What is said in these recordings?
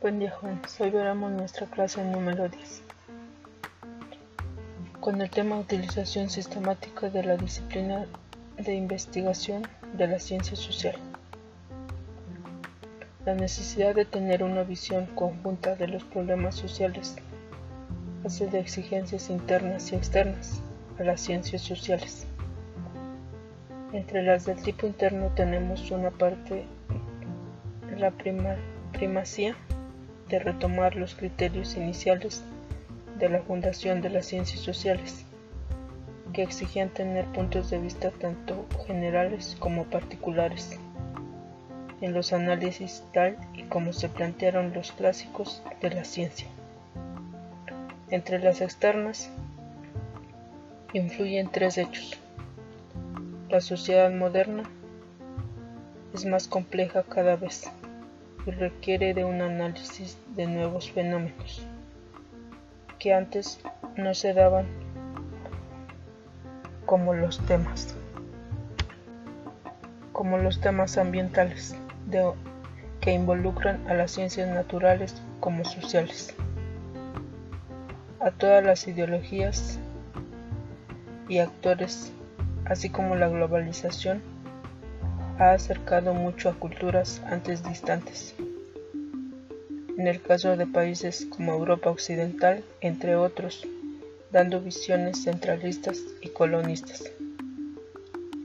Buen día jóvenes, hoy veremos nuestra clase número 10 con el tema Utilización sistemática de la disciplina de investigación de la ciencia social. La necesidad de tener una visión conjunta de los problemas sociales hace de exigencias internas y externas a las ciencias sociales. Entre las del tipo interno tenemos una parte, la primacía de retomar los criterios iniciales de la fundación de las ciencias sociales, que exigían tener puntos de vista tanto generales como particulares en los análisis tal y como se plantearon los clásicos de la ciencia. Entre las externas influyen tres hechos. La sociedad moderna es más compleja cada vez y requiere de un análisis de nuevos fenómenos que antes no se daban como los temas como los temas ambientales que involucran a las ciencias naturales como sociales. A todas las ideologías y actores así como la globalización, ha acercado mucho a culturas antes distantes. En el caso de países como Europa Occidental, entre otros, dando visiones centralistas y colonistas.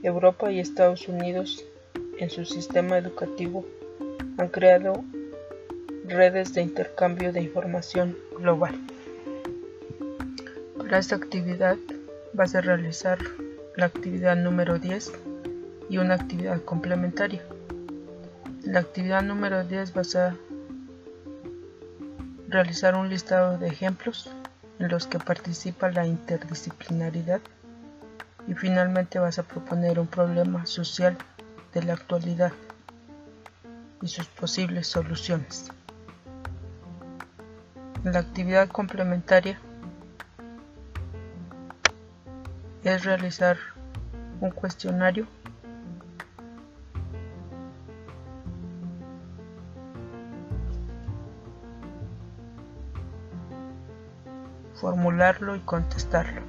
Europa y Estados Unidos, en su sistema educativo, han creado redes de intercambio de información global. Para esta actividad vas a realizar la actividad número 10 y una actividad complementaria. la actividad número 10 vas a realizar un listado de ejemplos en los que participa la interdisciplinaridad y finalmente vas a proponer un problema social de la actualidad y sus posibles soluciones. La actividad complementaria es realizar un cuestionario formularlo y contestarlo.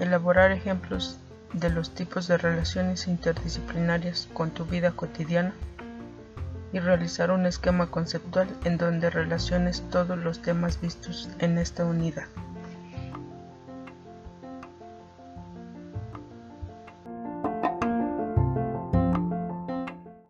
Elaborar ejemplos de los tipos de relaciones interdisciplinarias con tu vida cotidiana y realizar un esquema conceptual en donde relaciones todos los temas vistos en esta unidad.